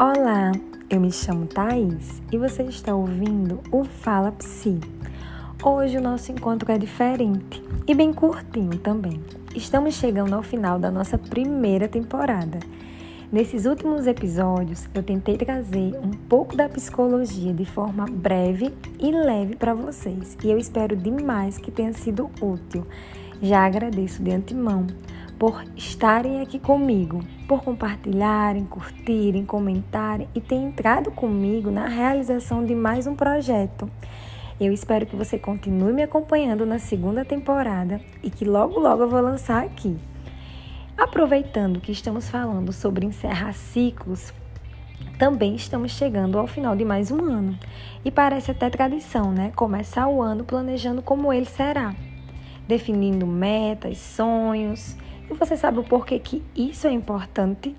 Olá, eu me chamo Thaís e você está ouvindo o Fala Psi. Hoje o nosso encontro é diferente e bem curtinho também. Estamos chegando ao final da nossa primeira temporada. Nesses últimos episódios, eu tentei trazer um pouco da psicologia de forma breve e leve para vocês, e eu espero demais que tenha sido útil. Já agradeço de antemão por estarem aqui comigo, por compartilharem, curtirem, comentarem e ter entrado comigo na realização de mais um projeto. Eu espero que você continue me acompanhando na segunda temporada e que logo logo eu vou lançar aqui. Aproveitando que estamos falando sobre encerrar ciclos, também estamos chegando ao final de mais um ano. E parece até tradição, né? Começar o ano planejando como ele será, definindo metas, sonhos e você sabe o porquê que isso é importante?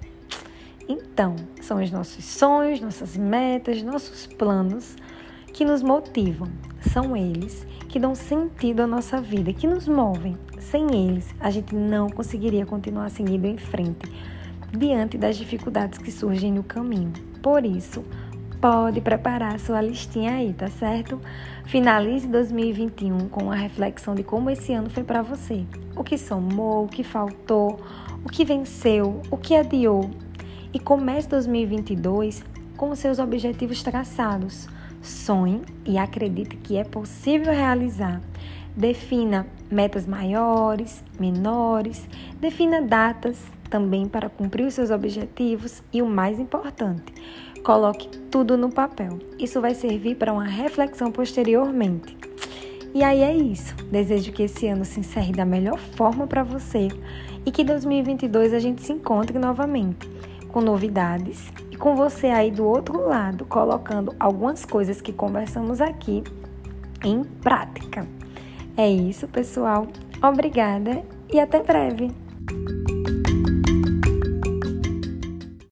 Então, são os nossos sonhos, nossas metas, nossos planos que nos motivam. São eles que dão sentido à nossa vida, que nos movem. Sem eles, a gente não conseguiria continuar seguindo em frente diante das dificuldades que surgem no caminho. Por isso, pode preparar sua listinha aí, tá certo? Finalize 2021 com a reflexão de como esse ano foi para você. O que somou, o que faltou, o que venceu, o que adiou. E comece 2022 com seus objetivos traçados. Sonhe e acredite que é possível realizar. Defina metas maiores, menores, defina datas também para cumprir os seus objetivos e o mais importante, coloque tudo no papel. Isso vai servir para uma reflexão posteriormente. E aí é isso. Desejo que esse ano se encerre da melhor forma para você e que 2022 a gente se encontre novamente com novidades e com você aí do outro lado colocando algumas coisas que conversamos aqui em prática. É isso, pessoal. Obrigada e até breve.